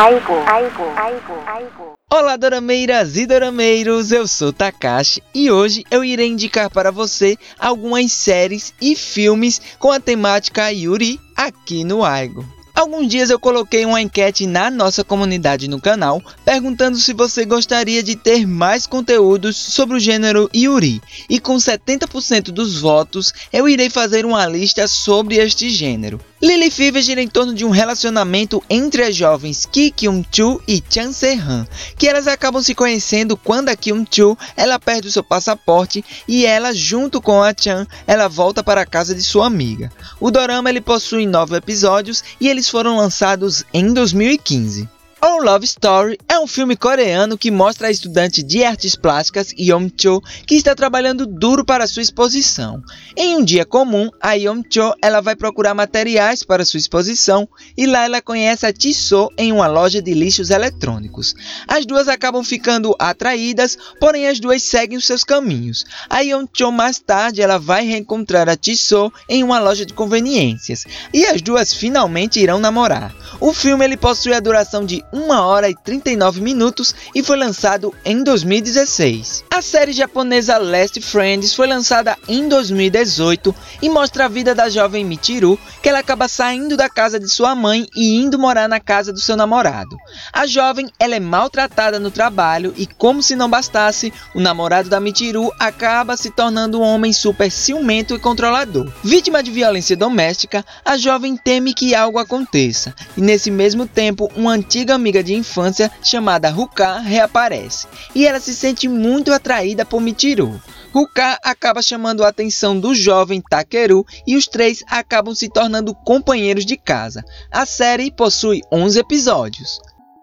Aigo, aigo, aigo, aigo. Olá, dorameiras e dorameiros, eu sou Takashi e hoje eu irei indicar para você algumas séries e filmes com a temática Yuri aqui no Aigo. Alguns dias eu coloquei uma enquete na nossa comunidade no canal, perguntando se você gostaria de ter mais conteúdos sobre o gênero Yuri, e com 70% dos votos eu irei fazer uma lista sobre este gênero. Lily Fever gira em torno de um relacionamento entre as jovens Ki Kyung-chu e Chan Se-han, que elas acabam se conhecendo quando a Kyung-chu ela perde o seu passaporte e ela, junto com a Chan, ela volta para a casa de sua amiga. O dorama ele possui nove episódios e foram lançados em 2015. Our Love Story é um filme coreano que mostra a estudante de artes plásticas Yeom Cho que está trabalhando duro para sua exposição. Em um dia comum, a Yeom Cho ela vai procurar materiais para sua exposição e lá ela conhece a So em uma loja de lixos eletrônicos. As duas acabam ficando atraídas, porém as duas seguem os seus caminhos. A Yeom Cho mais tarde ela vai reencontrar a So em uma loja de conveniências e as duas finalmente irão namorar. O filme ele possui a duração de 1 hora e 39 minutos e foi lançado em 2016. A série japonesa Last Friends foi lançada em 2018 e mostra a vida da jovem Michiru, que ela acaba saindo da casa de sua mãe e indo morar na casa do seu namorado. A jovem ela é maltratada no trabalho e como se não bastasse, o namorado da Michiru acaba se tornando um homem super ciumento e controlador. Vítima de violência doméstica, a jovem teme que algo aconteça e nesse mesmo tempo uma antiga amiga de infância chamada Ruka reaparece, e ela se sente muito atraída por Michiru. Ruka acaba chamando a atenção do jovem Takeru e os três acabam se tornando companheiros de casa. A série possui 11 episódios.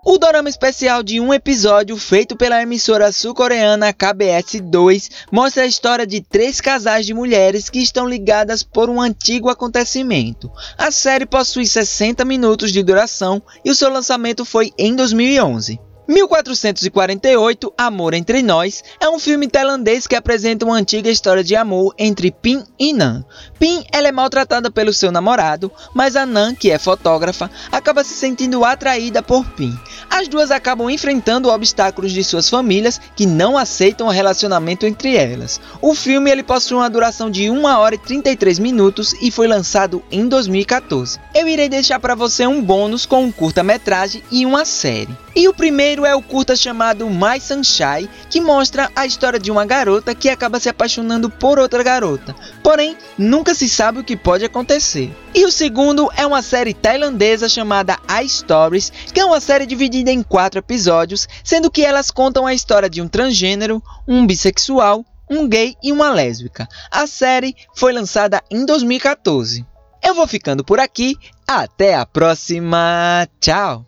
O dorama especial de um episódio feito pela emissora sul-coreana KBS 2 mostra a história de três casais de mulheres que estão ligadas por um antigo acontecimento. A série possui 60 minutos de duração e o seu lançamento foi em 2011. 1448 Amor Entre Nós é um filme tailandês que apresenta uma antiga história de amor entre Pin e Nan. Pin ela é maltratada pelo seu namorado, mas a Nan, que é fotógrafa, acaba se sentindo atraída por Pin. As duas acabam enfrentando obstáculos de suas famílias que não aceitam o relacionamento entre elas. O filme ele possui uma duração de 1 hora e 33 minutos e foi lançado em 2014. Eu irei deixar para você um bônus com um curta-metragem e uma série. E o primeiro é o curta chamado My Sunshine, que mostra a história de uma garota que acaba se apaixonando por outra garota. Porém, nunca se sabe o que pode acontecer. E o segundo é uma série tailandesa chamada I Stories, que é uma série dividida em quatro episódios, sendo que elas contam a história de um transgênero, um bissexual, um gay e uma lésbica. A série foi lançada em 2014. Eu vou ficando por aqui, até a próxima, tchau!